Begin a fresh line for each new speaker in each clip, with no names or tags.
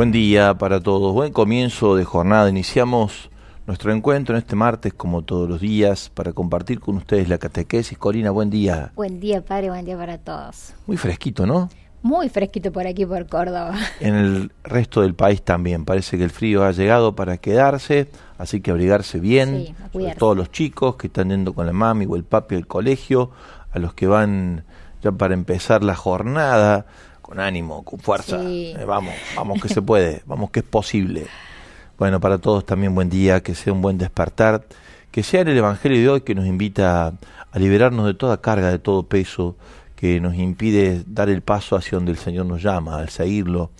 Buen día para todos, buen comienzo de jornada. Iniciamos nuestro encuentro en este martes, como todos los días, para compartir con ustedes la catequesis. Corina, buen día.
Buen día, padre, buen día para todos.
Muy fresquito, ¿no?
Muy fresquito por aquí, por Córdoba.
En el resto del país también. Parece que el frío ha llegado para quedarse, así que abrigarse bien. Sí, sobre todos los chicos que están yendo con la mami o el papi al colegio, a los que van ya para empezar la jornada con ánimo, con fuerza. Eh, vamos, vamos que se puede, vamos que es posible. Bueno, para todos también buen día, que sea un buen despertar, que sea el Evangelio de hoy que nos invita a liberarnos de toda carga, de todo peso, que nos impide dar el paso hacia donde el Señor nos llama, al seguirlo,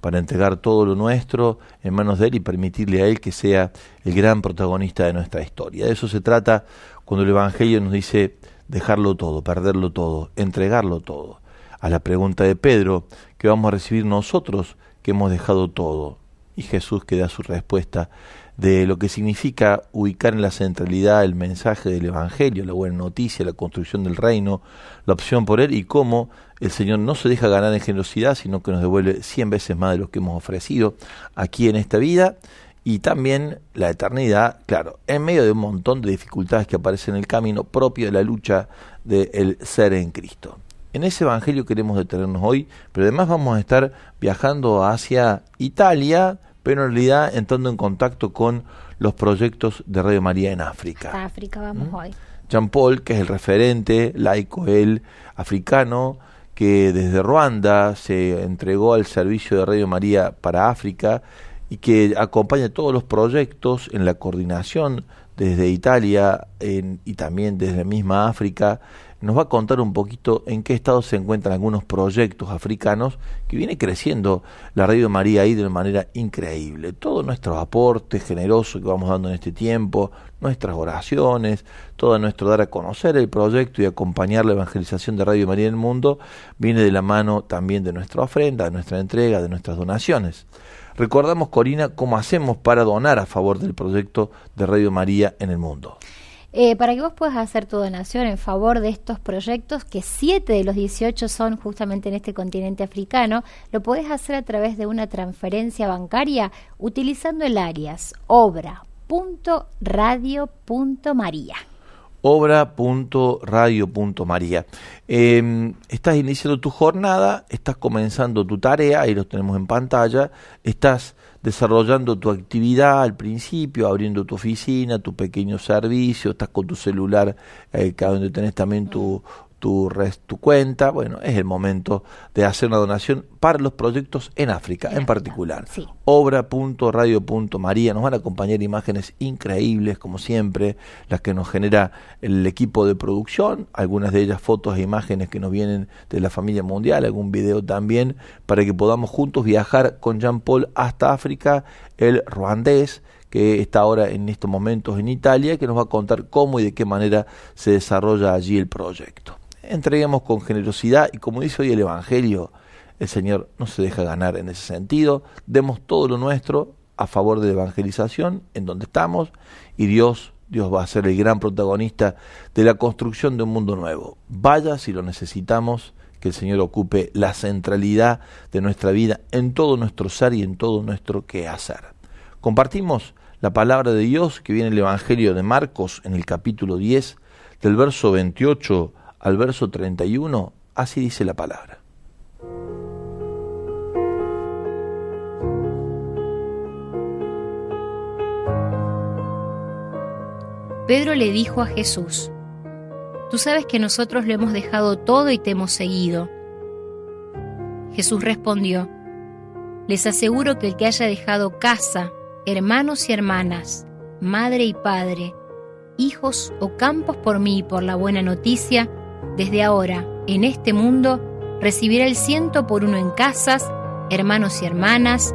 para entregar todo lo nuestro en manos de Él y permitirle a Él que sea el gran protagonista de nuestra historia. De eso se trata cuando el Evangelio nos dice dejarlo todo, perderlo todo, entregarlo todo. A la pregunta de Pedro, que vamos a recibir nosotros que hemos dejado todo? Y Jesús que da su respuesta, de lo que significa ubicar en la centralidad el mensaje del Evangelio, la buena noticia, la construcción del reino, la opción por él y cómo el Señor no se deja ganar en generosidad, sino que nos devuelve cien veces más de lo que hemos ofrecido aquí en esta vida y también la eternidad, claro, en medio de un montón de dificultades que aparecen en el camino propio de la lucha del ser en Cristo. En ese Evangelio queremos detenernos hoy, pero además vamos a estar viajando hacia Italia, pero en realidad entrando en contacto con los proyectos de Radio María en África.
África vamos ¿Mm? hoy.
Jean Paul, que es el referente laico, él africano, que desde Ruanda se entregó al servicio de Radio María para África y que acompaña todos los proyectos en la coordinación desde Italia y también desde la misma África nos va a contar un poquito en qué estado se encuentran algunos proyectos africanos que viene creciendo la Radio María ahí de una manera increíble. Todo nuestro aporte generoso que vamos dando en este tiempo, nuestras oraciones, todo nuestro dar a conocer el proyecto y acompañar la evangelización de Radio María en el mundo, viene de la mano también de nuestra ofrenda, de nuestra entrega, de nuestras donaciones. Recordamos, Corina, cómo hacemos para donar a favor del proyecto de Radio María en el mundo.
Eh, para que vos puedas hacer tu donación en favor de estos proyectos, que 7 de los 18 son justamente en este continente africano, lo podés hacer a través de una transferencia bancaria utilizando el alias obra.radio.maría
obra.radio.maría. Eh, estás iniciando tu jornada, estás comenzando tu tarea, ahí lo tenemos en pantalla, estás desarrollando tu actividad al principio, abriendo tu oficina, tu pequeño servicio, estás con tu celular, eh, donde tenés también tu, tu, tu cuenta, bueno, es el momento de hacer una donación para los proyectos en África, en, particular.
Sí.
Obra.radio.maría, nos van a acompañar imágenes increíbles, como siempre, las que nos genera el equipo de producción, algunas de ellas fotos e imágenes que nos vienen de la familia mundial, algún video también, para que podamos juntos viajar con Jean Paul hasta África, el ruandés, que está ahora en estos momentos en Italia, que nos va a contar cómo y de qué manera se desarrolla allí el proyecto entreguemos con generosidad y como dice hoy el Evangelio, el Señor no se deja ganar en ese sentido, demos todo lo nuestro a favor de la evangelización en donde estamos y Dios Dios va a ser el gran protagonista de la construcción de un mundo nuevo. Vaya si lo necesitamos, que el Señor ocupe la centralidad de nuestra vida en todo nuestro ser y en todo nuestro quehacer. Compartimos la palabra de Dios que viene en el Evangelio de Marcos en el capítulo 10, del verso 28 al verso 31, así dice la palabra.
Pedro le dijo a Jesús, Tú sabes que nosotros lo hemos dejado todo y te hemos seguido. Jesús respondió, Les aseguro que el que haya dejado casa, hermanos y hermanas, madre y padre, hijos o campos por mí y por la buena noticia, desde ahora, en este mundo, recibirá el ciento por uno en casas, hermanos y hermanas,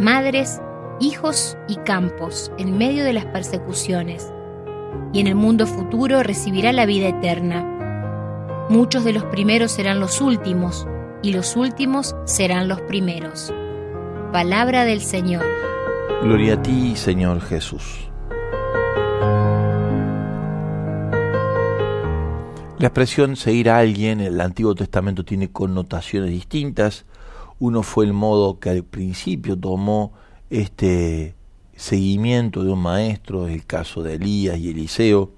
madres, hijos y campos, en medio de las persecuciones. Y en el mundo futuro recibirá la vida eterna. Muchos de los primeros serán los últimos, y los últimos serán los primeros. Palabra del Señor.
Gloria a ti, Señor Jesús. La expresión seguir a alguien en el Antiguo Testamento tiene connotaciones distintas. Uno fue el modo que al principio tomó este seguimiento de un maestro, el caso de Elías y Eliseo,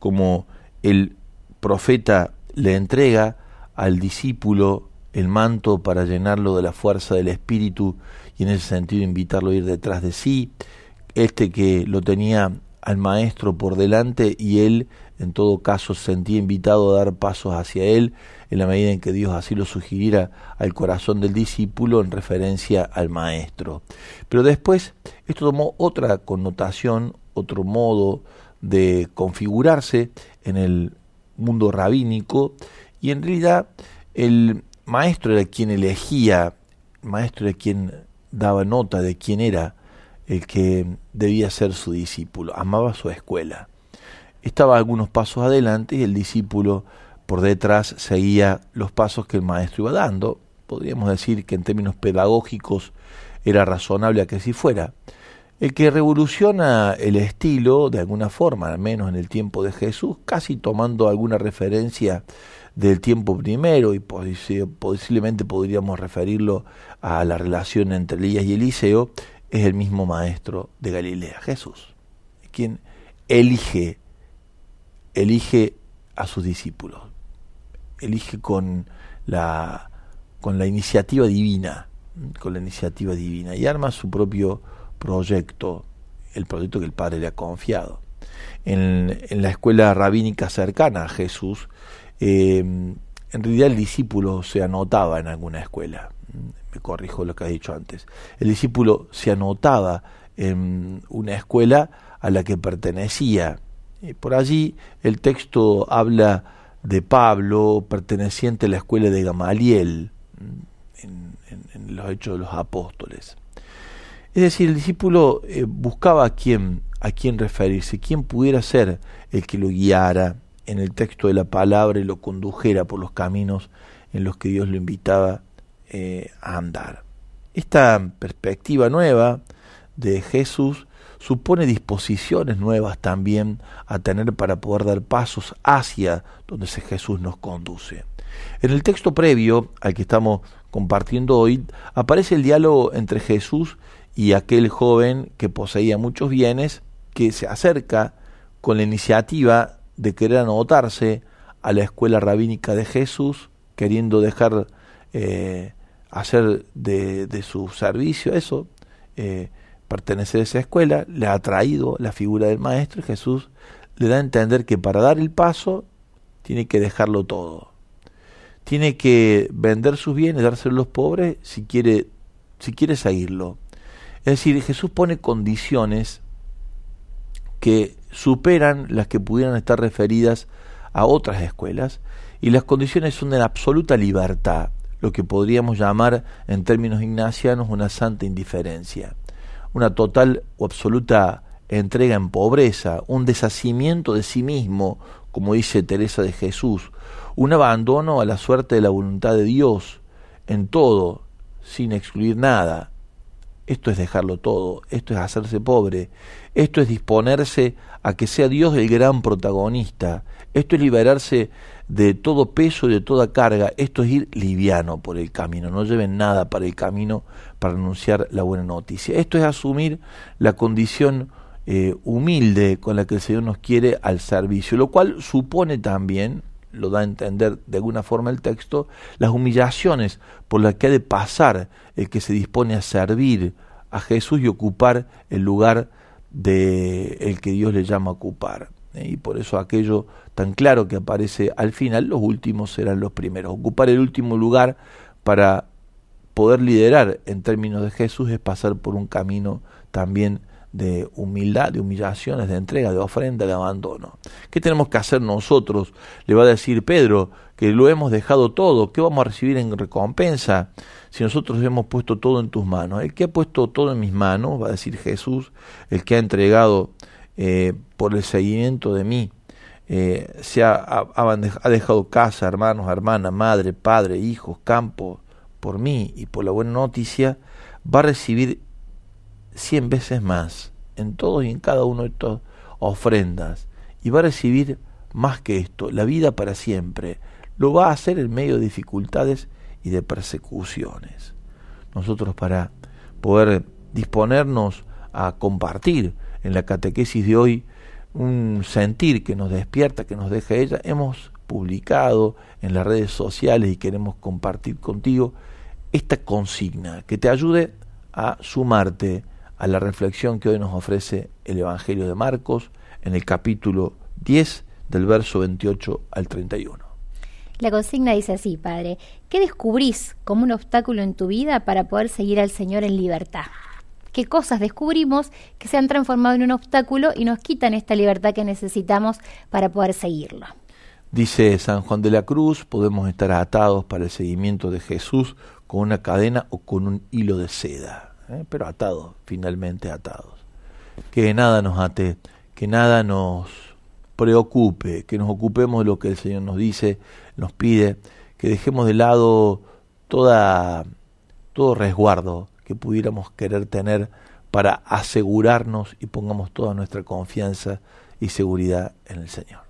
como el profeta le entrega al discípulo el manto para llenarlo de la fuerza del Espíritu y en ese sentido invitarlo a ir detrás de sí, este que lo tenía al maestro por delante y él en todo caso se sentía invitado a dar pasos hacia él en la medida en que Dios así lo sugiriera al corazón del discípulo en referencia al maestro. Pero después esto tomó otra connotación, otro modo de configurarse en el mundo rabínico y en realidad el maestro era quien elegía, el maestro era quien daba nota de quién era el que debía ser su discípulo, amaba su escuela. Estaba algunos pasos adelante y el discípulo por detrás seguía los pasos que el maestro iba dando. Podríamos decir que en términos pedagógicos era razonable a que así fuera. El que revoluciona el estilo, de alguna forma, al menos en el tiempo de Jesús, casi tomando alguna referencia del tiempo primero, y posiblemente podríamos referirlo a la relación entre Elías y Eliseo, es el mismo maestro de Galilea, Jesús, quien elige, elige a sus discípulos, elige con la, con la iniciativa divina, con la iniciativa divina, y arma su propio proyecto, el proyecto que el Padre le ha confiado. En, en la escuela rabínica cercana a Jesús, eh, en realidad el discípulo se anotaba en alguna escuela me corrijo lo que ha dicho antes, el discípulo se anotaba en una escuela a la que pertenecía. Y por allí el texto habla de Pablo perteneciente a la escuela de Gamaliel en, los hechos de los apóstoles. Es decir, el discípulo eh, buscaba a quién, a quién referirse, quién pudiera ser el que lo guiara en el texto de la palabra y lo condujera por los caminos en los que Dios lo invitaba eh, a andar. Esta perspectiva nueva de Jesús supone disposiciones nuevas también a tener para poder dar pasos hacia donde ese Jesús nos conduce. En el texto previo al que estamos compartiendo hoy aparece el diálogo entre Jesús y aquel joven que poseía muchos bienes que se acerca con la iniciativa de querer anotarse a la escuela rabínica de Jesús, queriendo dejar eh, hacer de, de su servicio eso, eh, pertenecer a esa escuela, le ha traído la figura del maestro y Jesús le da a entender que para dar el paso tiene que dejarlo todo. Tiene que vender sus bienes, dárselo a los pobres si quiere, si quiere seguirlo. Es decir, Jesús pone condiciones que superan las que pudieran estar referidas a otras escuelas y las condiciones son de absoluta libertad lo que podríamos llamar en términos ignacianos una santa indiferencia, una total o absoluta entrega en pobreza, un deshacimiento de sí mismo, como dice Teresa de Jesús, un abandono a la suerte de la voluntad de Dios en todo, sin excluir nada. Esto es dejarlo todo, esto es hacerse pobre, esto es disponerse a que sea Dios el gran protagonista, esto es liberarse de todo peso de toda carga. Esto es ir liviano por el camino. No lleven nada para el camino para anunciar la buena noticia. Esto es asumir la condición eh, humilde con la que el Señor nos quiere al servicio, lo cual supone también, lo da a entender de alguna forma el texto, las humillaciones por las que ha de pasar el que se dispone a servir a Jesús y ocupar el lugar de el que Dios le llama a ocupar. y por eso aquello tan claro que aparece al final, los últimos serán los primeros. Ocupar el último lugar para poder liderar en términos de Jesús es pasar por un camino también de humildad, de humillaciones, de entrega, de ofrenda, de abandono. ¿Qué tenemos que hacer nosotros? Le va a decir Pedro que lo hemos dejado todo, ¿qué vamos a recibir en recompensa si nosotros hemos puesto todo en tus manos? El que ha puesto todo en mis manos, va a decir Jesús, el que ha entregado eh, por el seguimiento de mí. Eh, se ha, dejado casa, hermanos, hermanas, madre, padre, hijos, campo, por mí y por la buena noticia, va a recibir cien veces más en todos y en cada uno de estas ofrendas. Y va a recibir más que esto, la vida para siempre. Lo va a hacer en medio de dificultades y de persecuciones. Nosotros para poder disponernos a compartir en la catequesis de hoy un sentir que nos despierta, que nos deja ella, hemos publicado en las redes sociales y queremos compartir contigo esta consigna que te ayude a sumarte a la reflexión que hoy nos ofrece el Evangelio de Marcos en el capítulo 10 del verso 28 al 31.
La consigna dice así, Padre, ¿qué descubrís como un obstáculo en tu vida para poder seguir al Señor en libertad? ¿Qué cosas descubrimos que se han transformado en un obstáculo y nos quitan esta libertad que necesitamos para poder seguirlo?
Dice San Juan de la Cruz, podemos estar atados para el seguimiento de Jesús con una cadena o con un hilo de seda, ¿eh? pero atados, finalmente atados. Que nada nos ate, que nada nos preocupe, que nos ocupemos de lo que el Señor nos dice, nos pide, que dejemos de lado toda, todo resguardo que pudiéramos querer tener para asegurarnos y pongamos toda nuestra confianza y seguridad en el Señor.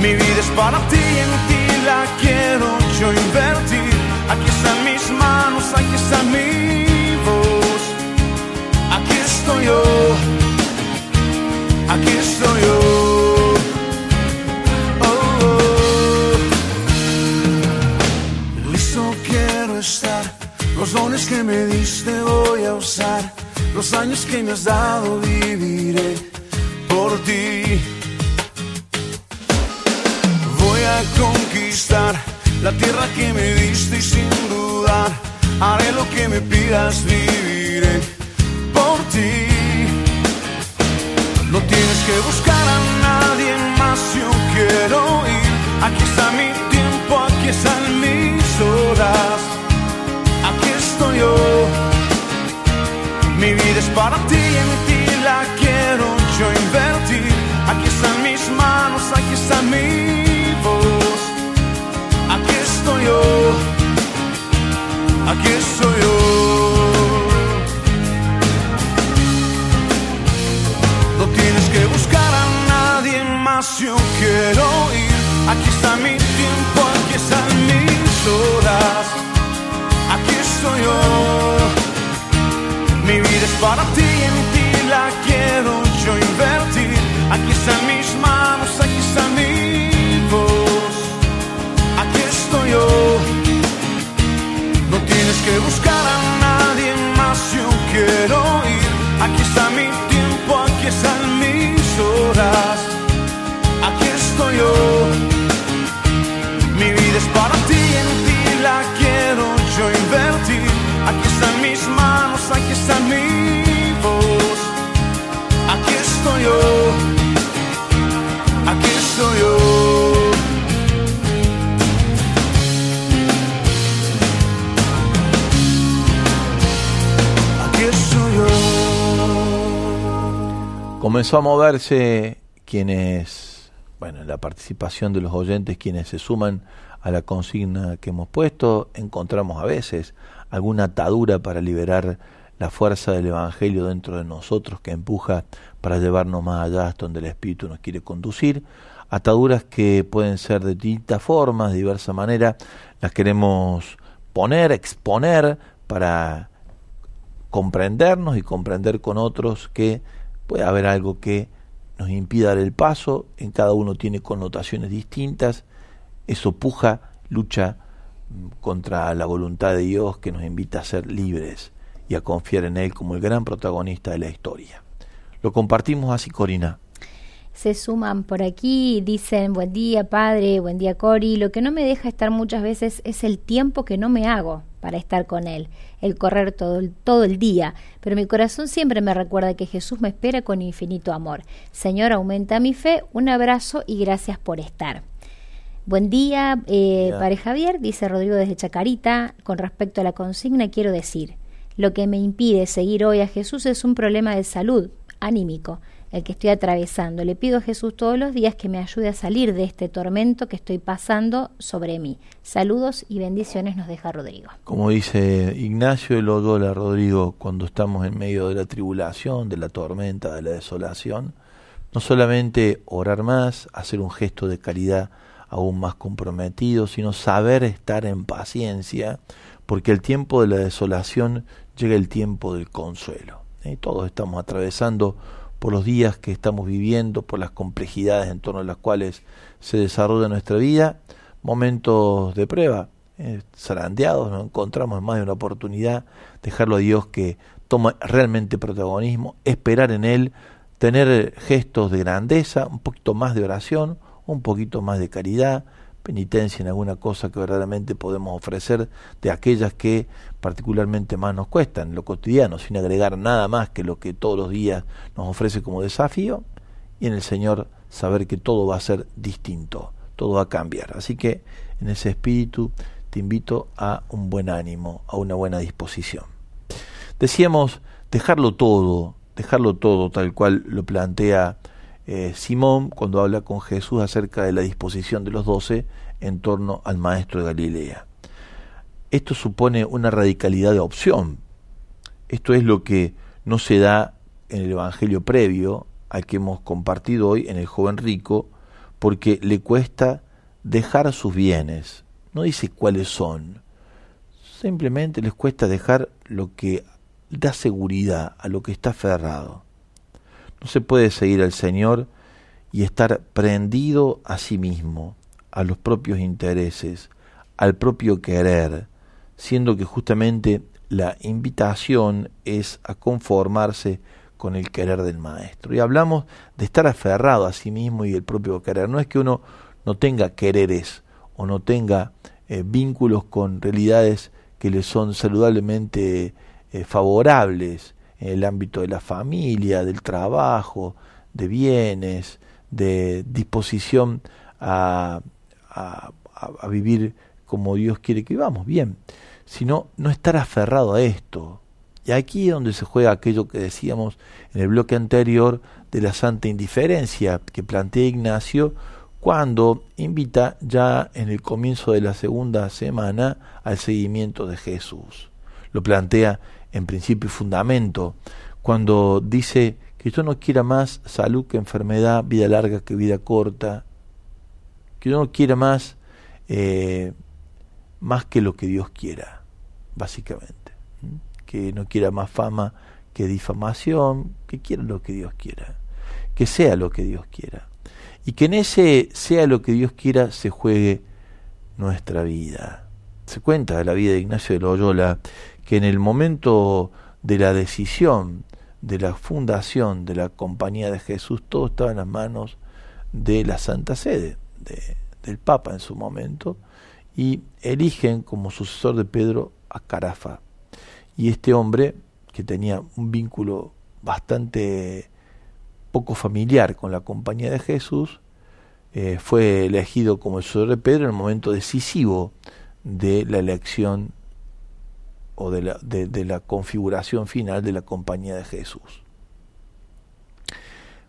Mi vida es para ti, en ti la quiero yo invertir. Aquí están mis manos, aquí está mi voz. Aquí estoy yo. Aquí estoy yo. Oh, oh. Listo quiero estar. Los dones que me diste voy a usar los años que me has dado viviré por ti. Voy a conquistar la tierra que me diste y sin dudar haré lo que me pidas, viviré por ti. No tienes que buscar a nadie más, yo quiero ir. Aquí está mi tiempo, aquí están mis horas, aquí estoy yo. Mi vida es para ti, en ti la Aquí estoy yo, aquí estoy yo. No tienes que buscar a nadie más, yo quiero ir. Aquí está mi tiempo, aquí están mis horas. Aquí estoy yo. Mi vida es para ti que buscar a nadie más, yo quiero ir. Aquí está mi tiempo, aquí están mis horas. Aquí estoy yo.
Comenzó a moverse quienes, bueno, la participación de los oyentes, quienes se suman a la consigna que hemos puesto, encontramos a veces alguna atadura para liberar la fuerza del Evangelio dentro de nosotros que empuja para llevarnos más allá hasta donde el Espíritu nos quiere conducir. Ataduras que pueden ser de distintas formas, de diversa manera, las queremos poner, exponer para comprendernos y comprender con otros que puede haber algo que nos impida dar el paso, en cada uno tiene connotaciones distintas, eso puja, lucha contra la voluntad de Dios que nos invita a ser libres y a confiar en Él como el gran protagonista de la historia. Lo compartimos así, Corina.
se suman por aquí, dicen buen día padre, buen día Cori, lo que no me deja estar muchas veces es el tiempo que no me hago para estar con él, el correr todo, todo el día, pero mi corazón siempre me recuerda que Jesús me espera con infinito amor. Señor, aumenta mi fe, un abrazo y gracias por estar. Buen día, eh, Padre Javier, dice Rodrigo desde Chacarita. Con respecto a la consigna, quiero decir, lo que me impide seguir hoy a Jesús es un problema de salud, anímico, el que estoy atravesando. Le pido a Jesús todos los días que me ayude a salir de este tormento que estoy pasando sobre mí. Saludos y bendiciones nos deja Rodrigo.
Como dice Ignacio de Loyola, Rodrigo, cuando estamos en medio de la tribulación, de la tormenta, de la desolación, no solamente orar más, hacer un gesto de caridad aún más comprometido, sino saber estar en paciencia, porque el tiempo de la desolación llega el tiempo del consuelo. ¿eh? Todos estamos atravesando por los días que estamos viviendo, por las complejidades en torno a las cuales se desarrolla nuestra vida, momentos de prueba, ¿eh? zarandeados, nos encontramos en más de una oportunidad, dejarlo a Dios que toma realmente protagonismo, esperar en Él, tener gestos de grandeza, un poquito más de oración, un poquito más de caridad, penitencia en alguna cosa que verdaderamente podemos ofrecer de aquellas que particularmente más nos cuestan, lo cotidiano, sin agregar nada más que lo que todos los días nos ofrece como desafío, y en el Señor saber que todo va a ser distinto, todo va a cambiar. Así que en ese espíritu te invito a un buen ánimo, a una buena disposición. Decíamos dejarlo todo, dejarlo todo tal cual lo plantea eh, Simón cuando habla con Jesús acerca de la disposición de los doce en torno al maestro de Galilea. Esto supone una radicalidad de opción. Esto es lo que no se da en el Evangelio previo al que hemos compartido hoy en el joven rico, porque le cuesta dejar sus bienes. No dice cuáles son. Simplemente les cuesta dejar lo que da seguridad a lo que está aferrado. No se puede seguir al Señor y estar prendido a sí mismo, a los propios intereses, al propio querer, siendo que justamente la invitación es a conformarse con el querer del maestro. Y hablamos de estar aferrado a sí mismo y el propio querer. No es que uno no tenga quereres o no tenga eh, vínculos con realidades que le son saludablemente eh, favorables, el ámbito de la familia, del trabajo, de bienes, de disposición a, a, a vivir como Dios quiere que vivamos, bien, sino no estar aferrado a esto. Y aquí es donde se juega aquello que decíamos en el bloque anterior de la santa indiferencia que plantea Ignacio cuando invita ya en el comienzo de la segunda semana al seguimiento de Jesús. Lo plantea en principio y fundamento, cuando dice que yo no quiera más salud que enfermedad, vida larga que vida corta, que yo no quiera más eh, más que lo que Dios quiera, básicamente, que no quiera más fama que difamación, que quiera lo que Dios quiera, que sea lo que Dios quiera, y que en ese sea lo que Dios quiera se juegue nuestra vida. Se cuenta de la vida de Ignacio de Loyola que en el momento de la decisión de la fundación de la Compañía de Jesús, todo estaba en las manos de la Santa Sede, del Papa en su momento, y eligen como sucesor de Pedro a Carafa. Y este hombre, que tenía un vínculo bastante poco familiar con la Compañía de Jesús, eh, fue elegido como el sucesor de Pedro en el momento decisivo de la elección o de la, de, la configuración final de la compañía de Jesús.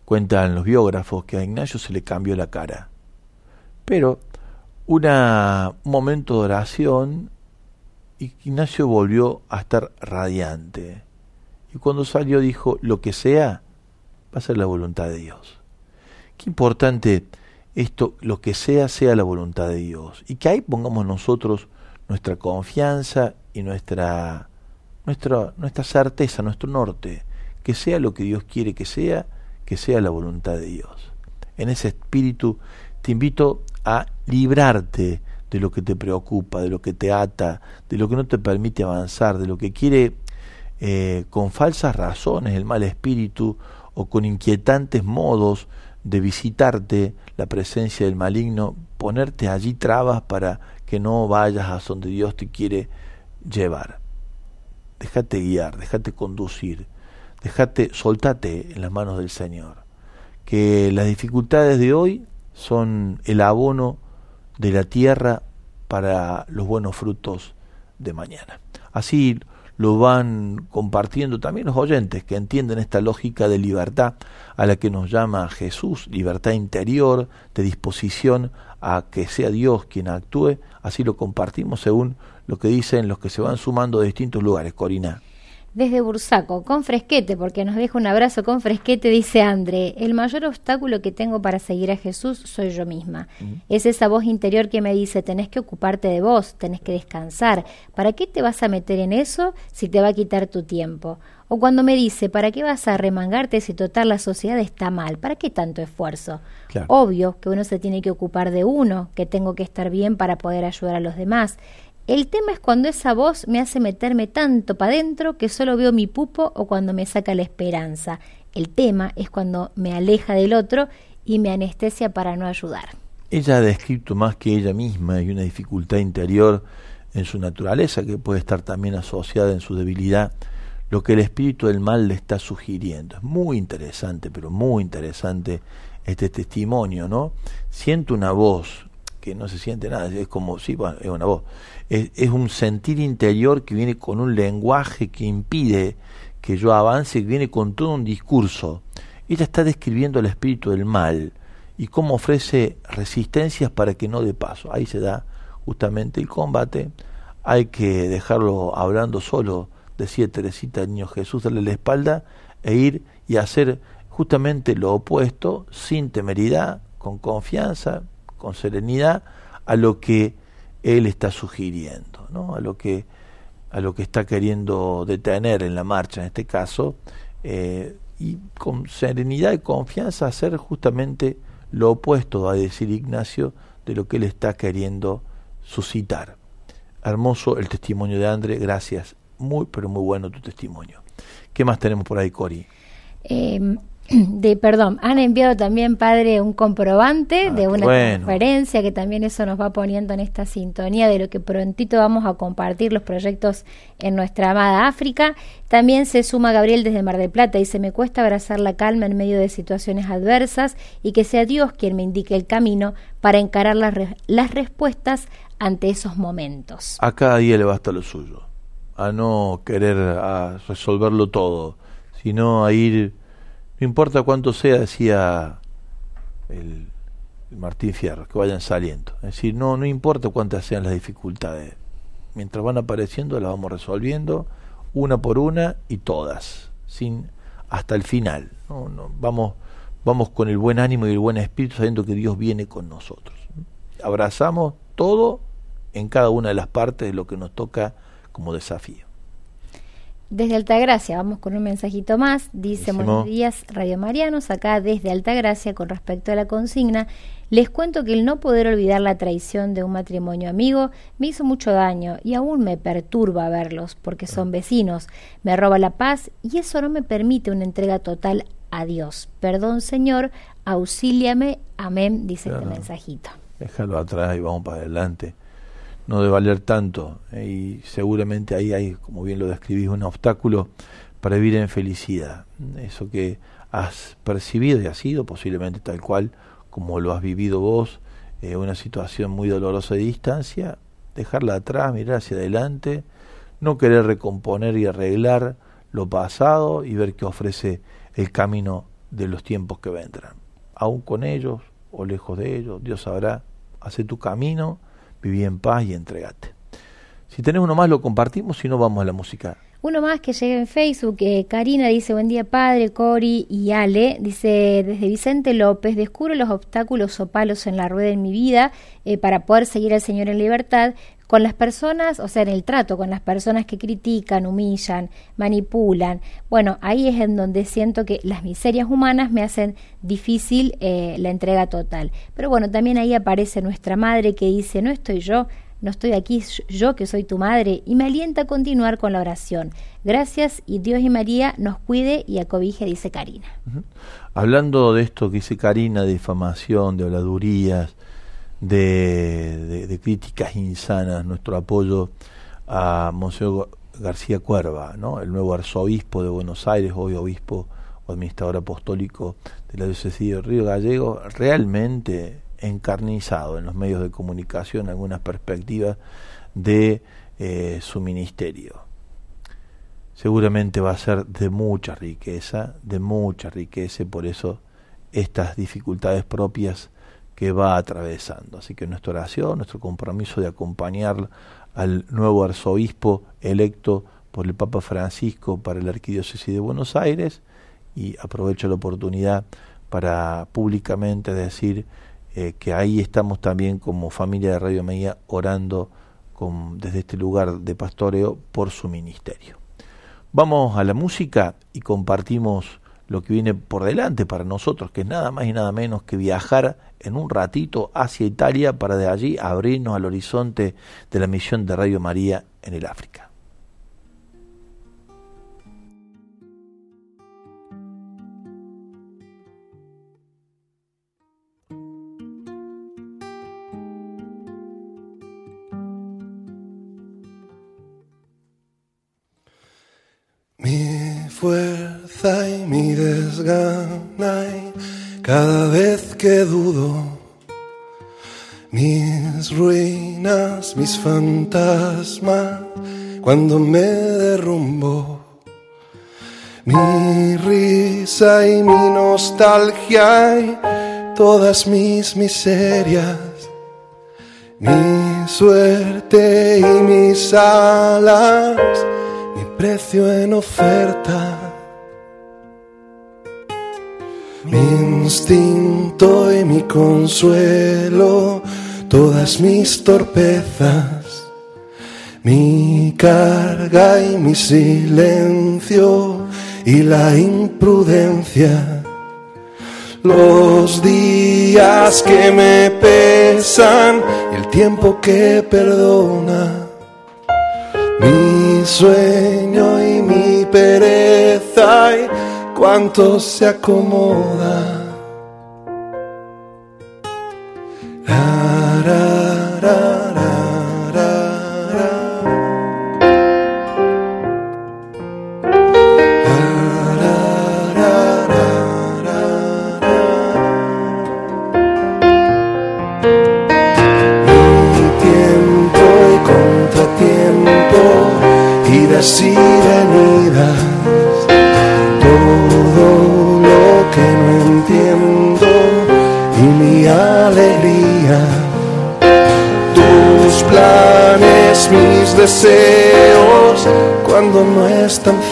Cuentan los biógrafos que a Ignacio se le cambió la cara. Pero un momento de oración, Ignacio volvió a estar radiante. Y cuando salió dijo, lo que sea, va a ser la voluntad de Dios. Qué importante esto, lo que sea, sea la voluntad de Dios. Y que ahí pongamos nosotros nuestra confianza y nuestra, nuestra, nuestra certeza, nuestro norte, que sea lo que Dios quiere que sea, que sea la voluntad de Dios. En ese espíritu te invito a librarte de lo que te preocupa, de lo que te ata, de lo que no te permite avanzar, de lo que quiere eh, con falsas razones el mal espíritu o con inquietantes modos de visitarte la presencia del maligno, ponerte allí trabas para que no vayas a donde Dios te quiere llevar. Déjate guiar, déjate conducir, déjate, soltate en las manos del Señor. Que las dificultades de hoy son el abono de la tierra para los buenos frutos de mañana. Así lo van compartiendo también los oyentes que entienden esta lógica de libertad a la que nos llama Jesús, libertad interior, de disposición a que sea Dios quien actúe, así lo compartimos según lo que dicen los que se van sumando de distintos lugares, Corina.
Desde Bursaco, con fresquete, porque nos deja un abrazo con fresquete, dice André, el mayor obstáculo que tengo para seguir a Jesús soy yo misma. Es esa voz interior que me dice, tenés que ocuparte de vos, tenés que descansar. ¿Para qué te vas a meter en eso si te va a quitar tu tiempo? O cuando me dice, ¿para qué vas a remangarte si total la sociedad está mal? ¿Para qué tanto esfuerzo? Obvio que uno se tiene que ocupar de uno, que tengo que estar bien para poder ayudar a los demás. El tema es cuando esa voz me hace meterme tanto para adentro que solo veo mi pupo o cuando me saca la esperanza. El tema es cuando me aleja del otro y me anestesia para no ayudar.
Ella ha descrito más que ella misma y una dificultad interior en su naturaleza que puede estar también asociada en su debilidad, lo que el espíritu del mal le está sugiriendo. Es muy interesante, pero muy interesante este testimonio, ¿no? Siento una voz que no se siente nada, es como, sí, es una voz, es, un sentir interior que viene con un lenguaje que impide que yo avance, viene con todo un discurso. Ella está describiendo el espíritu del mal y cómo ofrece resistencias para que no dé paso. Ahí se da justamente el combate. Hay que dejarlo hablando solo, decía Teresita el niño Jesús, darle la espalda e ir y hacer justamente lo opuesto, sin temeridad, con confianza, con serenidad, a lo que él está sugiriendo, ¿no? a lo que a lo que está queriendo detener en la marcha en este caso eh, y con serenidad y confianza hacer justamente lo opuesto a decir Ignacio de lo que él está queriendo suscitar. Hermoso el testimonio de André, gracias, muy pero muy bueno tu testimonio. ¿Qué más tenemos por ahí, Cori?
Eh, de perdón, han enviado también, padre, un comprobante ah, de una conferencia que también eso nos va poniendo en esta sintonía de lo que prontito vamos a compartir los proyectos en nuestra amada África. También se suma Gabriel desde Mar del Plata y se me cuesta abrazar la calma en medio de situaciones adversas y que sea Dios quien me indique el camino para encarar las, las respuestas ante esos momentos.
A cada día le basta lo suyo, a no querer a resolverlo todo, sino a ir no importa cuánto sea, decía el, Martín Fierro, que vayan saliendo. Es decir, no, no importa cuántas sean las dificultades. Mientras van apareciendo, las vamos resolviendo una por una y todas, sin hasta el final. No, no, vamos, vamos con el buen ánimo y el buen espíritu, sabiendo que Dios viene con nosotros. Abrazamos todo en cada una de las partes de lo que nos toca como desafío.
Desde Altagracia, vamos con un mensajito más. Dice, buenos días, Radio Marianos. Acá desde Altagracia, con respecto a la consigna, les cuento que el no poder olvidar la traición de un matrimonio amigo me hizo mucho daño y aún me perturba verlos porque son vecinos. Me roba la paz y eso no me permite una entrega total a Dios. Perdón, Señor, auxíliame. Amén, dice este mensajito.
Déjalo atrás y vamos para adelante no debe valer tanto eh, y seguramente ahí hay, como bien lo describís, un obstáculo para vivir en felicidad. Eso que has percibido y ha sido posiblemente tal cual como lo has vivido vos, eh, una situación muy dolorosa de distancia, dejarla atrás, mirar hacia adelante, no querer recomponer y arreglar lo pasado y ver qué ofrece el camino de los tiempos que vendrán. Aún con ellos o lejos de ellos, Dios sabrá, hace tu camino viví en paz y entregate. Si tenés uno más lo compartimos, si no vamos a la música.
Uno más que llega en Facebook, eh, Karina dice, buen día padre, Cori y Ale, dice, desde Vicente López, descubro los obstáculos o palos en la rueda en mi vida eh, para poder seguir al Señor en libertad, con las personas, o sea, en el trato con las personas que critican, humillan, manipulan. Bueno, ahí es en donde siento que las miserias humanas me hacen difícil eh, la entrega total. Pero bueno, también ahí aparece nuestra madre que dice, no estoy yo, no estoy aquí yo que soy tu madre y me alienta a continuar con la oración. Gracias y Dios y María nos cuide y acobije, dice Karina.
Hablando de esto que dice Karina, de difamación, de habladurías, de, críticas insanas, nuestro apoyo a Monseñor García Cuerva, ¿no? el nuevo arzobispo de Buenos Aires, hoy obispo o administrador apostólico de la diócesis de Río Gallego, realmente encarnizado en los medios de comunicación algunas perspectivas de eh, su ministerio. Seguramente va a ser de mucha riqueza, de mucha riqueza, y por eso estas dificultades propias que va atravesando. Así que nuestra oración, nuestro compromiso de acompañar al nuevo arzobispo electo por el Papa Francisco para la Arquidiócesis de Buenos Aires y aprovecho la oportunidad para públicamente decir eh, que ahí estamos también como familia de Radio María orando desde este lugar de pastoreo por su ministerio. Vamos a la música y compartimos lo que viene por delante para nosotros, que es nada más y nada menos que viajar en un ratito hacia Italia para de allí abrirnos al horizonte de la misión de Radio María en el África.
Que dudo, mis ruinas, mis fantasmas, cuando me derrumbo, mi risa y mi nostalgia y todas mis miserias, mi suerte y mis alas precio en oferta. Mi instinto y mi consuelo, todas mis torpezas, mi carga y mi silencio y la imprudencia. Los días que me pesan el tiempo que perdona mi sueño y mi pereza y cuánto se acomoda.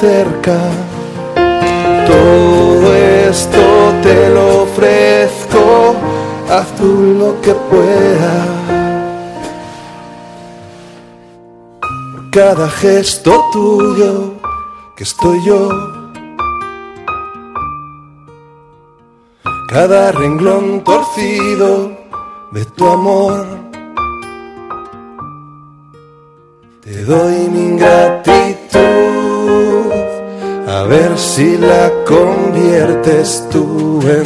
Cerca. Todo esto te lo ofrezco, haz tú lo que puedas. cada gesto tuyo que estoy yo. Cada renglón torcido de tu amor. Te doy mi ver si la conviertes tú en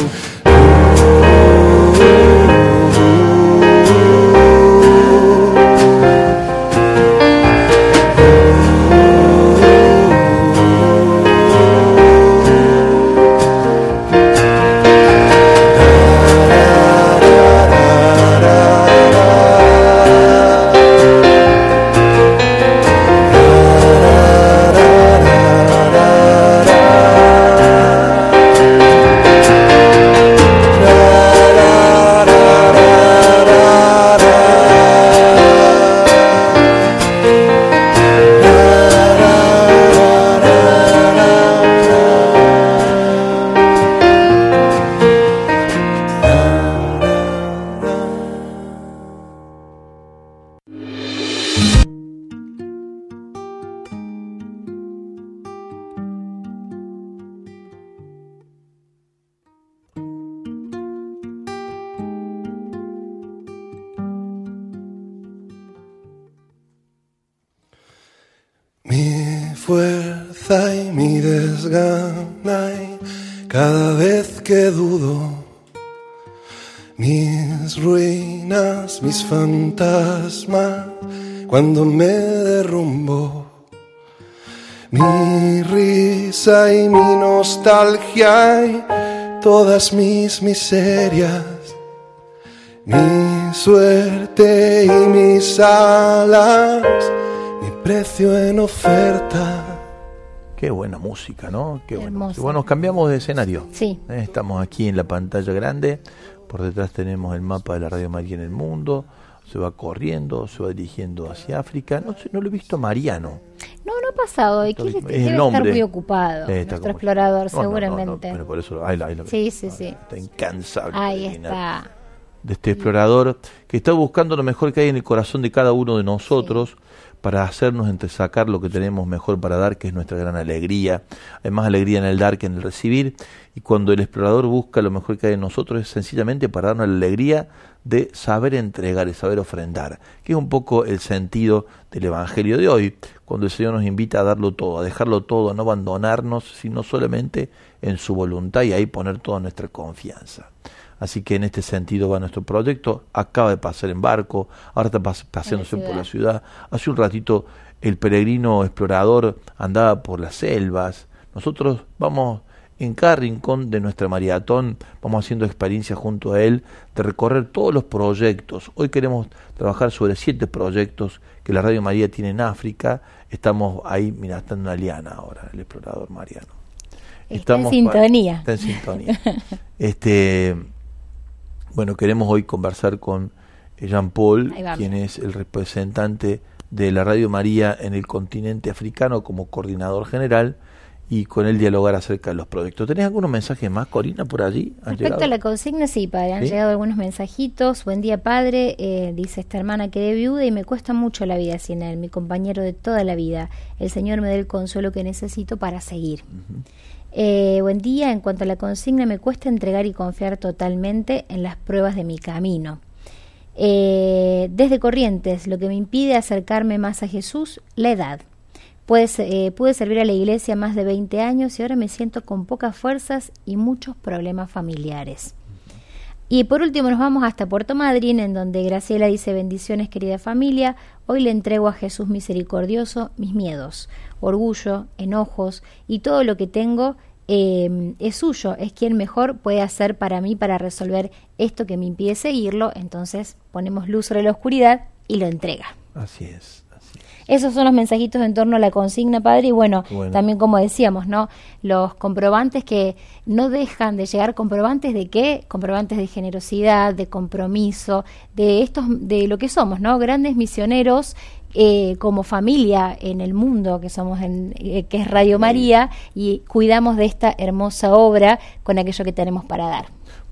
que dudo. Mis ruinas, mis fantasmas, cuando me derrumbo, mi risa y mi nostalgia y todas mis miserias, mi suerte y mis alas, mi precio en oferta.
Qué buena música, ¿no? Qué bueno. Bueno, cambiamos de escenario.
Sí.
Eh, estamos aquí en la pantalla grande. Por detrás tenemos el mapa de la Radio María en el mundo. Se va corriendo, se va dirigiendo hacia África. No sé, no lo he visto Mariano.
No, no ha pasado. ¿Y debe estar muy ocupado. nuestro explorador, seguramente.
pero por eso, ahí, ahí
sí, sí, sí.
Está incansable.
Ahí está.
De este explorador que está buscando lo mejor que hay en el corazón de cada uno de nosotros para hacernos entresacar lo que tenemos mejor para dar, que es nuestra gran alegría. Hay más alegría en el dar que en el recibir. Y cuando el explorador busca lo mejor que hay en nosotros es sencillamente para darnos la alegría de saber entregar y saber ofrendar, que es un poco el sentido del Evangelio de hoy, cuando el Señor nos invita a darlo todo, a dejarlo todo, a no abandonarnos, sino solamente en su voluntad y ahí poner toda nuestra confianza. Así que en este sentido va nuestro proyecto. Acaba de pasar en barco, ahora está paseándose por la ciudad. Hace un ratito el peregrino explorador andaba por las selvas. Nosotros vamos en cada rincón de nuestra maratón, vamos haciendo experiencia junto a él de recorrer todos los proyectos. Hoy queremos trabajar sobre siete proyectos que la Radio María tiene en África. Estamos ahí, mira, está en una liana ahora, el explorador Mariano.
Está en sintonía.
está en sintonía. este, bueno, queremos hoy conversar con Jean Paul, quien es el representante de la Radio María en el continente africano como coordinador general y con él dialogar acerca de los proyectos. ¿Tenés algunos mensajes más, Corina, por allí?
Respecto a la consigna, sí, padre, han llegado algunos mensajitos. Buen día, padre. Eh, dice esta hermana que de viuda y me cuesta mucho la vida sin él, mi compañero de toda la vida. El Señor me dé el consuelo que necesito para seguir. Eh, buen día, en cuanto a la consigna, me cuesta entregar y confiar totalmente en las pruebas de mi camino. Eh, desde Corrientes, lo que me impide acercarme más a Jesús, la edad. Pues, pude servir a la iglesia más de 20 años y ahora me siento con pocas fuerzas y muchos problemas familiares. Y por último nos vamos hasta Puerto Madryn, en donde Graciela dice bendiciones querida familia, hoy le entrego a Jesús misericordioso mis miedos, orgullo, enojos y todo lo que tengo eh, es suyo, es quien mejor puede hacer para mí para resolver esto que me impide seguirlo, entonces ponemos luz sobre la oscuridad y lo entrega.
Así es.
Esos son los mensajitos en torno a la consigna, padre, y bueno, también como decíamos, ¿no? Los comprobantes que no dejan de llegar, comprobantes de qué? Comprobantes de generosidad, de compromiso, de estos, de lo que somos, ¿no? Grandes misioneros eh, como familia en el mundo que somos en, eh, que es Radio María y cuidamos de esta hermosa obra con aquello que tenemos para dar.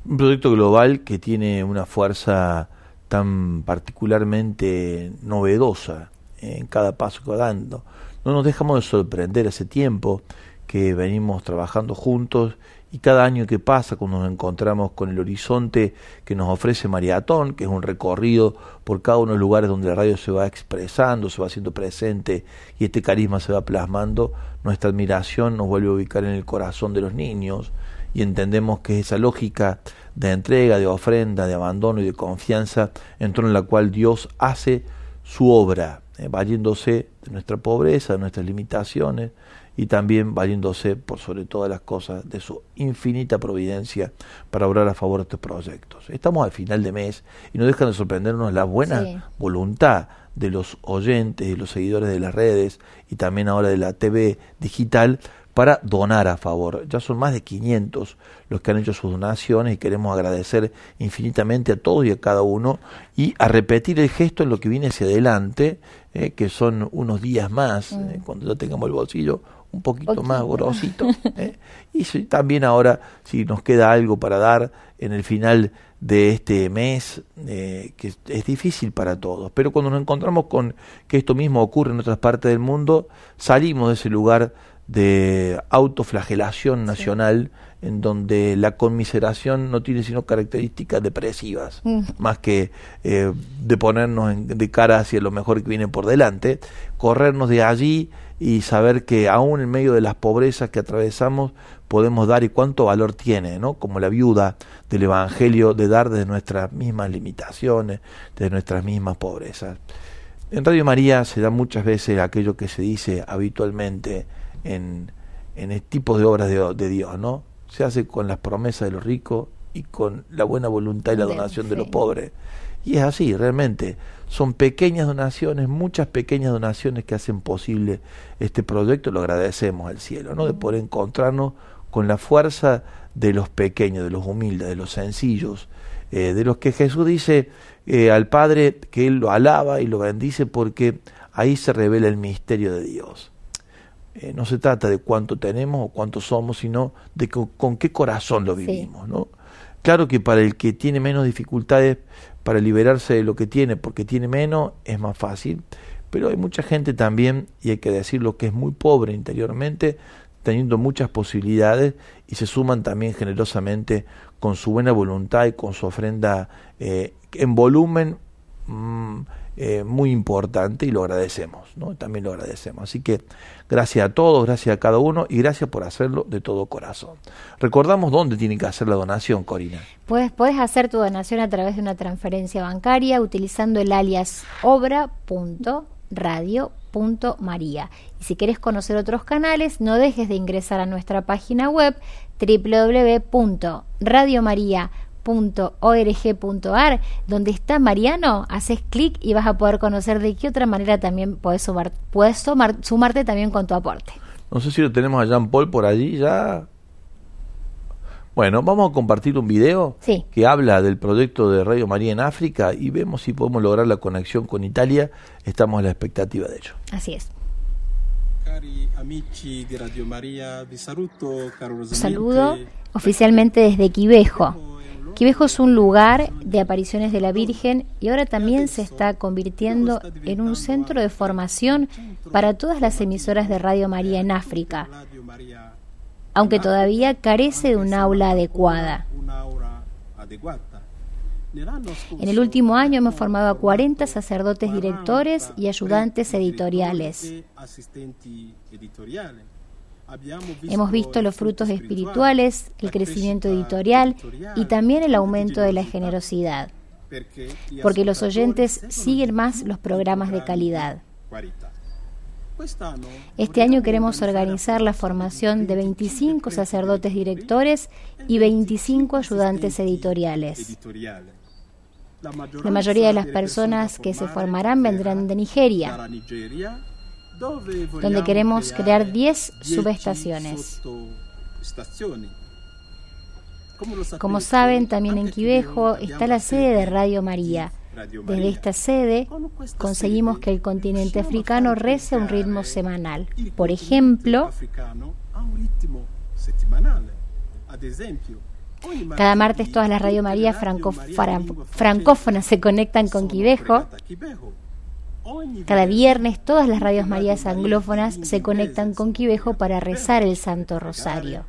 Un proyecto global que tiene una fuerza tan particularmente novedosa en cada paso que va dando. No nos dejamos de sorprender ese tiempo que venimos trabajando juntos y cada año que pasa cuando nos encontramos con el horizonte que nos ofrece Mariatón, que es un recorrido por cada uno de los lugares donde la radio se va expresando, se va haciendo presente y este carisma se va plasmando, nuestra admiración nos vuelve a ubicar en el corazón de los niños y entendemos que esa lógica de entrega, de ofrenda, de abandono y de confianza en torno a la cual Dios hace su obra, eh, valiéndose de nuestra pobreza, de nuestras limitaciones y también valiéndose por sobre todas las cosas de su infinita providencia para obrar a favor de estos proyectos. Estamos al final de mes y no dejan de sorprendernos la buena voluntad de los oyentes y los seguidores de las redes y también ahora de la TV digital para donar a favor. Ya son más de 500 los que han hecho sus donaciones y queremos agradecer infinitamente a todos y a cada uno y a repetir el gesto en lo que viene hacia adelante, eh, que son unos días más, mm. eh, cuando ya tengamos el bolsillo un poquito, más grosito. Eh. Y también ahora, si nos queda algo para dar en el final de este mes, que es difícil para todos, pero cuando nos encontramos con que esto mismo ocurre en otras partes del mundo, salimos de ese lugar de autoflagelación nacional en donde la conmiseración no tiene sino características depresivas, mm. más que eh, de ponernos de cara hacia lo mejor que viene por delante, corrernos de allí y saber que aún en medio de las pobrezas que atravesamos podemos dar y cuánto valor tiene, ¿no? Como la viuda del Evangelio de dar desde nuestras mismas limitaciones, de nuestras mismas pobrezas. En Radio María se da muchas veces aquello que se dice habitualmente en, en tipos de obras de, de Dios, ¿no? Se hace con las promesas de los ricos y con la buena voluntad y la donación de los pobres. Y es así, realmente. Son pequeñas donaciones, muchas pequeñas donaciones que hacen posible este proyecto. Lo agradecemos al cielo, ¿no? De poder encontrarnos con la fuerza de los pequeños, de los humildes, de los sencillos, eh, de los que Jesús dice eh, al Padre que Él lo alaba y lo bendice porque ahí se revela el misterio de Dios. Eh, no se trata de cuánto tenemos o cuánto somos, sino de con, qué corazón lo vivimos, ¿no? Claro que para el que tiene menos dificultades para liberarse de lo que tiene porque tiene menos es más fácil, pero hay mucha gente también, y hay que decirlo, que es muy pobre interiormente, teniendo muchas posibilidades y se suman también generosamente con su buena voluntad y con su ofrenda eh, en volumen mm, eh, muy importante y lo agradecemos, ¿no? También lo agradecemos. Así que gracias a todos, gracias a cada uno y gracias por hacerlo de todo corazón. Recordamos dónde tienen que hacer la donación, Corina.
Puedes, puedes hacer tu donación a través de una transferencia bancaria utilizando el alias obra.radio.maría. Y si quieres conocer otros canales, no dejes de ingresar a nuestra página web www.radiomaria.com .org.ar, donde está Mariano, haces clic y vas a poder conocer de qué otra manera también puedes, sumar, puedes sumarte también con tu aporte.
No sé si lo tenemos a Jean Paul por allí ya. Bueno, vamos a compartir un video que habla del proyecto de Radio María en África y vemos si podemos lograr la conexión con Italia. Estamos a la expectativa de ello.
Así es. Saludo oficialmente desde Quivejo Quivejo es un lugar de apariciones de la Virgen y ahora también se está convirtiendo en un centro de formación para todas las emisoras de Radio María en África, aunque todavía carece de un aula adecuada. En el último año hemos formado a 40 sacerdotes directores y ayudantes editoriales. Hemos visto los frutos espirituales, el crecimiento editorial y también el aumento de la generosidad, porque los oyentes siguen más los programas de calidad. Este año queremos organizar la formación de 25 sacerdotes directores y 25 ayudantes editoriales. La mayoría de las personas que se formarán vendrán de Nigeria, donde queremos crear 10 subestaciones. Como saben, también en Quivejo está la sede de Radio María. Desde esta sede conseguimos que el continente africano rece a un ritmo semanal. Por ejemplo, cada martes todas las Radio María francófonas se conectan con Quivejo cada viernes todas las radios Marías anglófonas se conectan con Quivejo para rezar el Santo Rosario.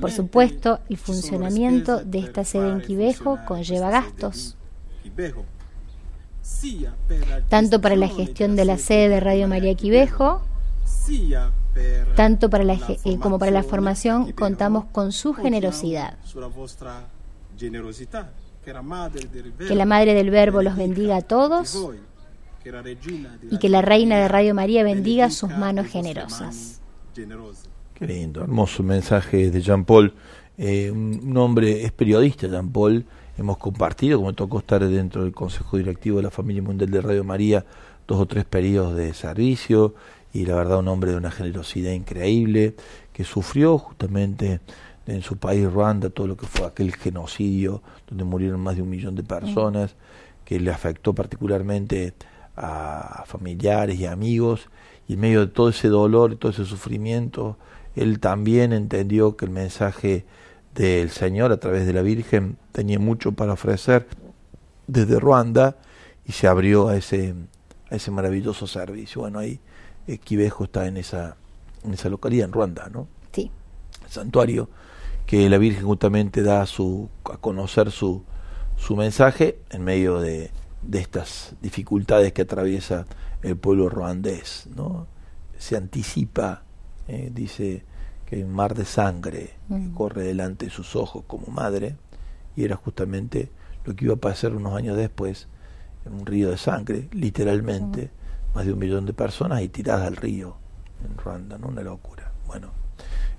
Por supuesto, el funcionamiento de esta sede en Quivejo conlleva gastos, tanto para la gestión de la sede de Radio María Quivejo, tanto para la, eh, como para la formación contamos con su generosidad. Que la Madre del Verbo los bendiga a todos y que la Reina de Radio María bendiga sus manos generosas.
Qué lindo, hermoso mensaje de Jean Paul. Eh, un hombre es periodista, Jean Paul. Hemos compartido, como tocó estar dentro del Consejo Directivo de la Familia Mundial de Radio María, dos o tres periodos de servicio y la verdad un hombre de una generosidad increíble que sufrió justamente en su país, Ruanda, todo lo que fue aquel genocidio donde murieron más de un millón de personas, que le afectó particularmente a familiares y amigos, y en medio de todo ese dolor y todo ese sufrimiento, él también entendió que el mensaje del Señor a través de la Virgen tenía mucho para ofrecer desde Ruanda y se abrió a ese, a ese maravilloso servicio. Bueno, ahí Quivejo está en esa, en esa localidad, en Ruanda, ¿no?
Sí.
El santuario que la Virgen justamente da su, a conocer su, su mensaje en medio de, de estas dificultades que atraviesa el pueblo ruandés, ¿no? Se anticipa, eh, dice que hay un mar de sangre que mm. corre delante de sus ojos como madre, y era justamente lo que iba a pasar unos años después, en un río de sangre, literalmente, más de un millón de personas y tiradas al río en Ruanda, ¿no? Una locura. Bueno,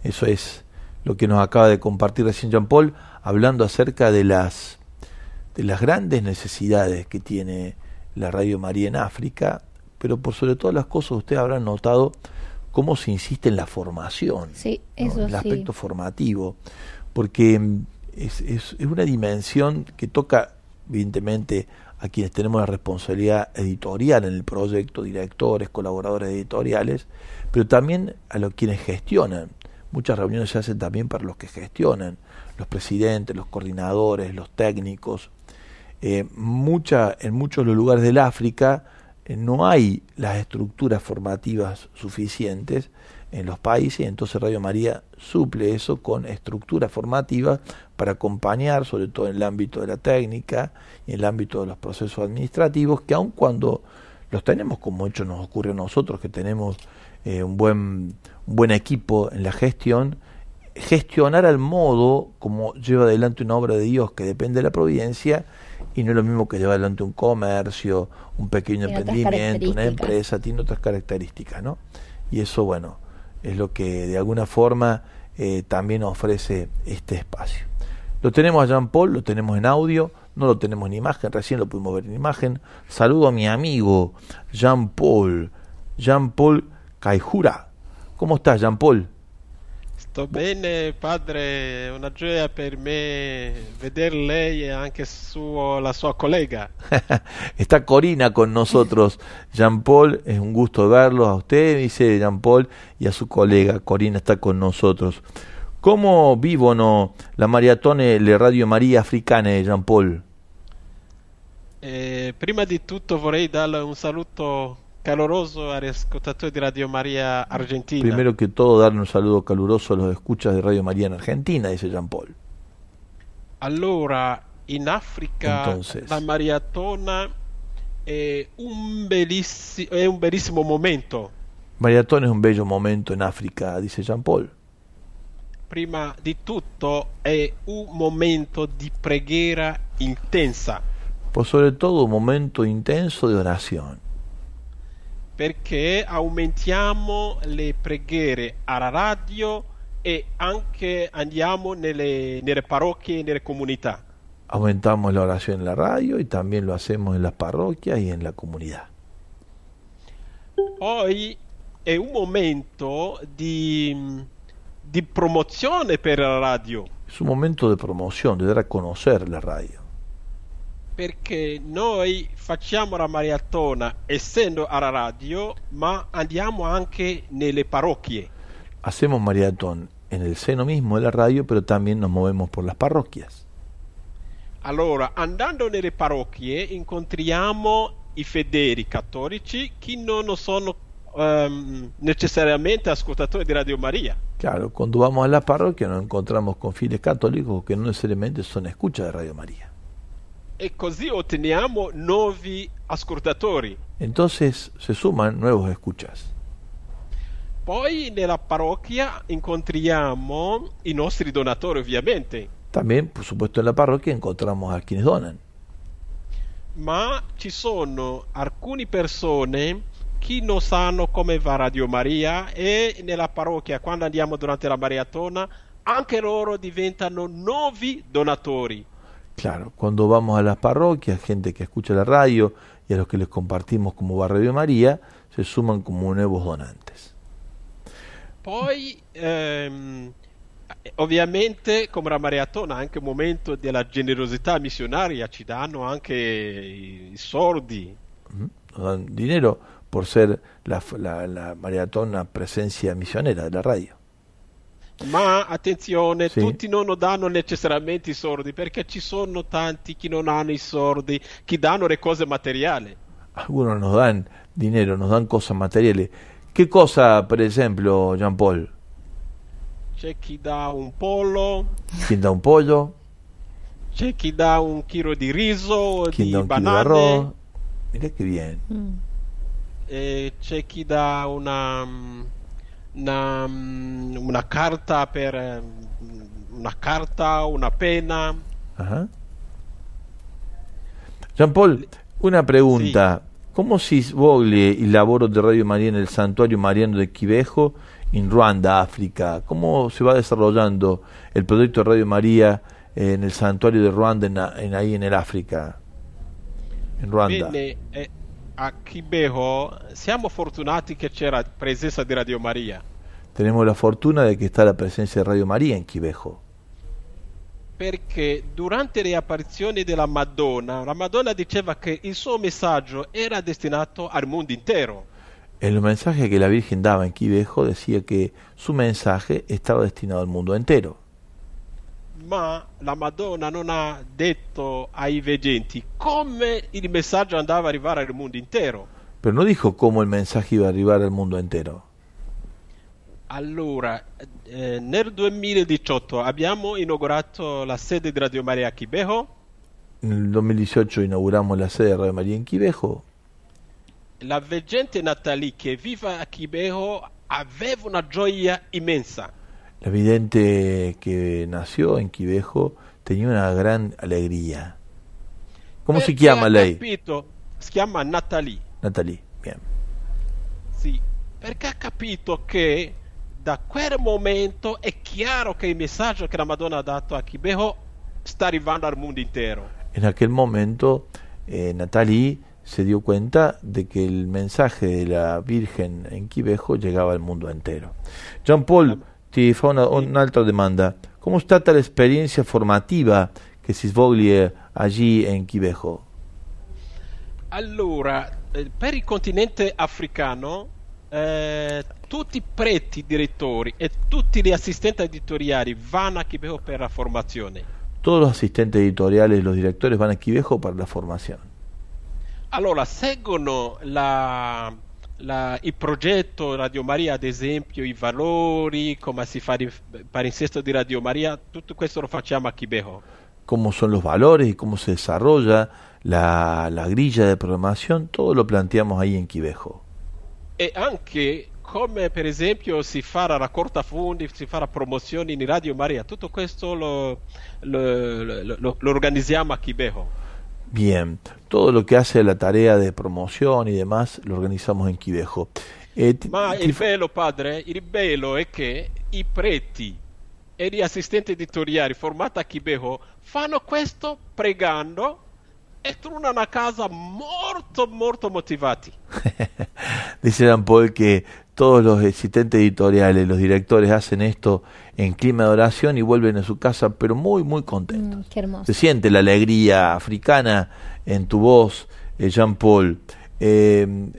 eso es lo que nos acaba de compartir recién Jean Paul, hablando acerca de las, de las grandes necesidades que tiene la Radio María en África, pero por sobre todas las cosas usted habrá notado cómo se insiste en la formación,
sí, eso
el aspecto formativo, porque mm, es, es, es una dimensión que toca evidentemente a quienes tenemos la responsabilidad editorial en el proyecto, directores, colaboradores editoriales, pero también a los quienes gestionan. Muchas reuniones se hacen también para los que gestionan, los presidentes, los coordinadores, los técnicos. Eh, mucha, en muchos de los lugares del África eh, no hay las estructuras formativas suficientes en los países, entonces Radio María suple eso con estructuras formativas para acompañar, sobre todo en el ámbito de la técnica y en el ámbito de los procesos administrativos, que aun cuando los tenemos, como hecho nos ocurre a nosotros, que tenemos eh, un, buen, buen equipo en la gestión, gestionar al modo como lleva adelante una obra de Dios que depende de la providencia y no es lo mismo que lleva adelante un comercio, un pequeño emprendimiento, una empresa, tiene otras características, ¿no? Y eso, bueno, es lo que de alguna forma eh, también ofrece este espacio. Lo tenemos a Jean Paul, lo tenemos en audio, no lo tenemos en imagen, recién lo pudimos ver en imagen. Saludo a mi amigo Jean Paul, Jean Paul Caijura. ¿Cómo estás, Jean Paul?
Sto bene padre, una gioia per me veder lei e anche suo, la sua collega.
Está Corina con nosotros, Jean Paul, es un gusto verlo a usted, dice Jean Paul, y a su colega, Corina está con nosotros. ¿Cómo vivono la maratone le Radio Maria Africane, Jean Paul?
Eh, prima di tutto vorrei darle un saluto caloroso agli ascoltatori di Radio María Argentina.
Primero que todo, darle un saludo caluroso a los escuchas de Radio María en Argentina, dice Jean Paul.
Allora, in Africa
Entonces.
la maratona è un, bellissi- è un bellissimo momento.
Maratona es un bello momento en África, dice Jean Paul.
Prima di tutto è un momento di preghiera intensa.
Por sobre todo un momento intenso de oración.
Perché aumentiamo le preghiere alla radio e anche andiamo nelle, nelle parrocchie e nelle comunità.
Aumentamos la oración en la radio y también lo hacemos en las parroquias y en la comunidad.
Poi è un momento di, di promozione per la radio.
Es un momento de promoción, de dar a conocer la radio.
Perché noi facciamo la maratona essendo alla radio, ma andiamo anche nelle parrocchie.
Hacemos maratón en el seno mismo de la radio, pero también nos movemos por las parroquias.
Allora, andando nelle parrocchie incontriamo i fedeli cattolici che non sono um, necesariamente ascoltatori di Radio Maria.
Claro, cuando vamos a la parroquia nos encontramos con fieles católicos que no necesariamente son escuchas de Radio María.
E così otteniamo nuovi ascoltatori.
Entonces se suman nuevos escuchas.
Poi nella parrocchia incontriamo i nostri donatori ovviamente.
También, por supuesto, en la parroquia encontramos a quienes donan.
Ma ci sono alcune persone che non sanno come va Radio Maria e nella parrocchia quando andiamo durante la maratona anche loro diventano nuovi donatori.
Claro, cuando vamos a las parroquias, gente que escucha la radio y a los que les compartimos como Barrio de María, se suman como nuevos donantes.
Poi, ehm, ovviamente, come la maratona, anche un momento della generosità missionaria, ci danno anche i soldi.
Nos dan dinero por ser la, la, la maratona presencia misionera de la radio.
Ma attenzione, sì. tutti non danno necessariamente i soldi perché ci sono tanti che non hanno i soldi, che danno le cose materiali.
Algunos nos dan dinero, nos dan cosas materiali. ¿Qué cosa, per esempio, Jean Paul?
C'è chi dà un pollo.
Chi dà un pollo?
c'è chi dà un chilo di riso,
chi
di banane.
arroz. Mira qué bien.
Mm.
e c'è chi dà una, una, una carta per eh, una carta, una penna.
Ajá. Jean Paul, una pregunta. ¿Cómo si svoglie il lavoro de Radio María en el Santuario Mariano de Quivejo en Ruanda, África? ¿Cómo se va desarrollando el proyecto de Radio María eh, en el Santuario de Ruanda, en, en ahí en el África? En Ruanda.
Bene, eh, a Kibeho siamo fortunati che c'era presenza di Radio Maria.
Tenemos la fortuna de que está la presencia de Radio María en Quivejo.
perché durante le apparizioni della Madonna, la Madonna diceva che il suo messaggio era destinato al mondo intero.
En los mensajes que la Virgen daba en Quivejo decía que su mensaje estaba destinado al mundo entero.
Ma la Madonna non ha detto ai veggenti come il messaggio andava a arrivare al mondo intero.
Pero no dijo cómo el mensaje iba a arribar al mundo entero.
Allora, eh, nel 2018 abbiamo inaugurato la sede di Radio Maria a Kibeho.
En el 2018 inauguramos la sede de Radio María en Quivejo.
La veggente Natalie che vive a Kibeho aveva una gioia immensa.
La vidente que nació en Quivejo tenía una gran alegría. ¿Cómo se llama lei?
capito- si chiama Natalie.
Natalie, bien.
Sì, perché ha capito che da quel momento è chiaro che il messaggio che la Madonna ha dato a Kibeho sta arrivando al mondo intero.
En aquel momento, eh, Natalie se dio cuenta de que el mensaje de la Virgen en Quivejo llegaba al mundo entero. Jean Paul, ti fa una, un'altra domanda. Come è stata l'esperienza formativa che si svolge allí in Quivejo?
Allora, eh, per il continente africano, eh, tutti i preti direttori e tutti gli assistenti editoriali vanno a Kibeho per la formazione.
Todos los asistentes editoriales y los directores van a Quivejo para la formación.
Allora, seguono la- la- il progetto Radio Maria, ad esempio, i valori, come si fa il palinsesto di Radio Maria, tutto questo lo facciamo a Kibeho.
Cómo son los valores y cómo se desarrolla la, la grilla de programación, todo lo planteamos ahí en Quivejo.
E anche come per esempio si fa la raccolta fondi, si fa la promozione in Radio Maria, tutto questo lo, lo- lo- lo- organizziamo a Kibeho.
Bien, todo lo que hace la tarea de promoción y demás lo organizamos en Quivejo. Eh,
Ma il bello, padre, il bello è che i preti e gli assistenti editoriali formati a Kibeho fanno questo pregando e tornano a casa molto molto motivati.
Dice Jean Paul que todos los asistentes editoriales, los directores hacen esto en clima de oración y vuelven a su casa, pero muy, muy contentos.
Mm, qué hermoso.
Se siente la alegría africana en tu voz, eh, Jean Paul. Eh,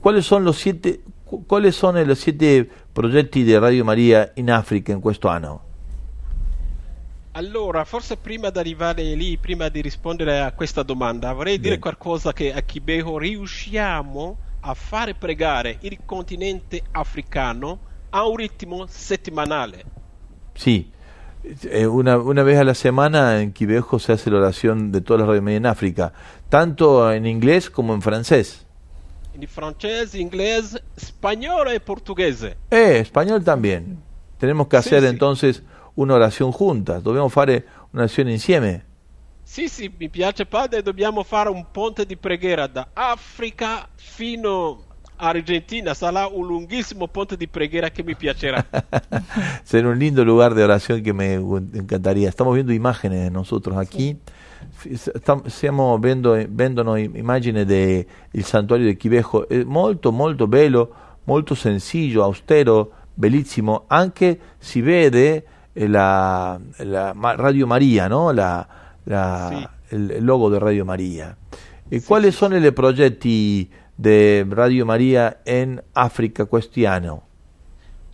¿Cuáles son los siete, cu- cuáles son los siete progetti di Radio Maria in Africa in questo anno?
Allora, forse prima di arrivare lì, prima di rispondere a questa domanda, vorrei dire
Bene.
qualcosa che a Kibeho riusciamo a fare pregare il continente africano a un ritmo settimanale.
Sí, eh, una, una vez a la semana en Quivejo se hace la oración de todas las Radio María en África, tanto en inglés como en francés.
In francese, inglese, spagnolo e portoghese.
Eh, español también. Tenemos que
Sí,
hacer
sí.
entonces una oración juntas. Dobbiamo fare una orazione insieme.
Sì, sì, mi piace padre, dobbiamo fare un ponte di preghiera da Africa fino Argentina. Sarà un lunghissimo ponte di preghiera che mi piacerà.
Será un lindo lugar de oración que me encantaría. Estamos viendo imágenes de nosotros aquí. F- stam- Stiamo vendo, vendono i- immagini del santuario di Quivejo. È molto, molto bello, molto sencillo, austero, bellissimo. Anche si vede eh, la, la Radio Maria, no? La, la-
Sì.
il, il logo di Radio Maria. E
Sì,
quali sono i progetti di Radio Maria in Africa quest'anno?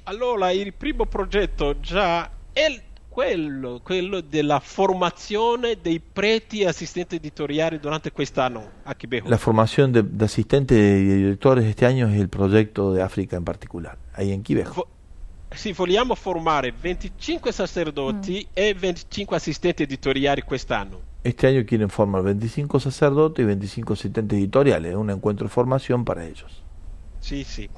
Allora, il primo progetto già è quello, quello della formazione dei preti e assistenti editoriali durante quest'anno a Kibeho.
La formación de, de asistentes y directores este año es el proyecto de África en particular, ahí en Quivejo.
Vo- se vogliamo formare 25 sacerdoti mm. e 25 assistenti editoriali quest'anno.
Este año quieren formar 25 sacerdotes y 25 asistentes editoriales, un encuentro de formación para ellos.
Sì, sì.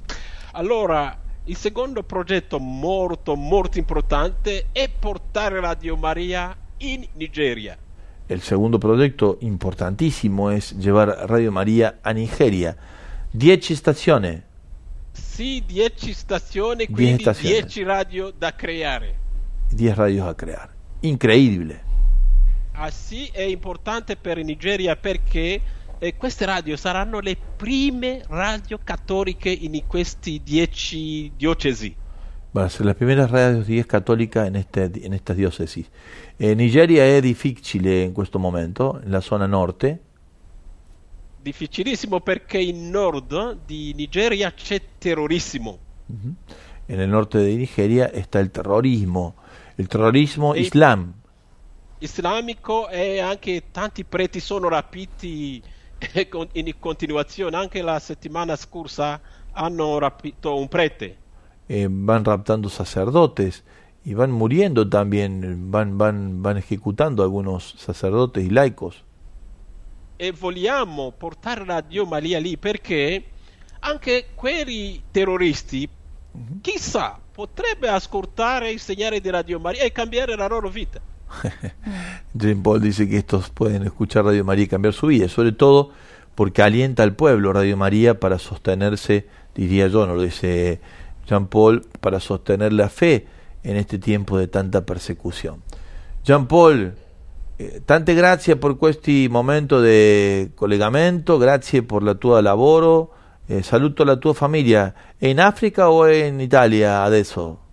Allora, il secondo progetto molto, molto importante è portare Radio Maria in Nigeria.
El segundo proyecto importantísimo es llevar Radio María a Nigeria. 10 estaciones.
Sì, 10 stazioni, quindi 10 radio da creare.
10 radios a creare. Incredibile.
Ah sì, è importante per Nigeria perché eh, queste radio saranno le prime radio cattoliche in questi 10 diocesi.
Van a ser las primeras radios 10 católicas en, este, en estas diócesis. Eh, Nigeria è difficile in questo momento, nella zona norte.
Difficilissimo perché in nord di Nigeria c'è terrorismo.
Uh-huh. En el norte de Nigeria está el terrorismo, il terrorismo e islam.
Islamico e anche tanti preti sono rapiti in continuazione. Anche la settimana scorsa hanno rapito un prete.
Eh, van raptando sacerdotes y van muriendo también, van, van, van ejecutando algunos sacerdotes y laicos.
E vogliamo portare la Dio Maria lì perché anche quei terroristi, uh-huh. chissà, potrebbe ascoltare il segnale di Radio Maria e cambiare la loro vita.
Jane Paul dice que estos pueden escuchar Radio María y cambiar su vida, sobre todo porque alienta al pueblo Radio María para sostenerse, diría yo, no lo dice Jean Paul, para sostener la fe en este tiempo de tanta persecución. Jean Paul, eh, tante grazie per questo momento di collegamento, grazie per la tua lavoro, eh, saluto la tua famiglia. È in Africa o è in Italia adesso?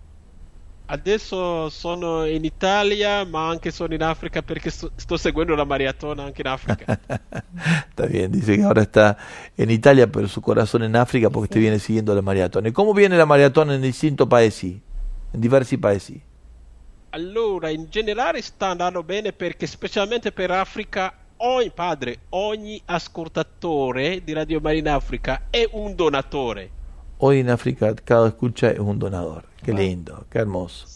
Adesso sono in Italia, ma anche sono in Africa perché sto, sto seguendo la maratona anche in Africa.
está bien, dice que ahora está en Italia, pero su corazón en África porque te viene siguiendo la maratona. ¿Y cómo viene la maratona en distintos paesi? in diversi paesi?
Allora, in generale sta andando bene perché specialmente per Africa ogni padre, ogni ascoltatore di Radio Marina Africa è un donatore.
Hoy in Africa cada escucha è un donador. Che lindo, che hermoso.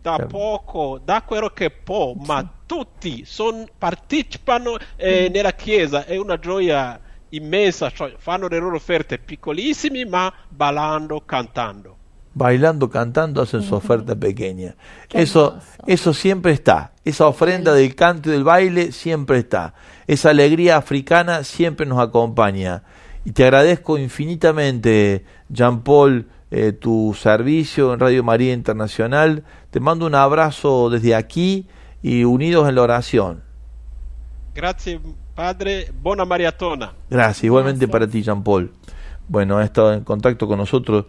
Da che poco, da quello che può, ma tutti son, partecipano eh, nella chiesa, è una gioia immensa, cioè fanno le loro offerte piccolissime ma ballando, cantando.
bailando, cantando, hacen su oferta pequeña. eso, eso siempre está. Esa ofrenda del canto y del baile siempre está. Esa alegría africana siempre nos acompaña. Y te agradezco infinitamente, Jean Paul, eh, tu servicio en Radio María Internacional. Te mando un abrazo desde aquí y unidos en la oración.
Gracias, Padre. Buena maratona.
Gracias, igualmente para ti, Jean Paul. Bueno, ha estado en contacto con nosotros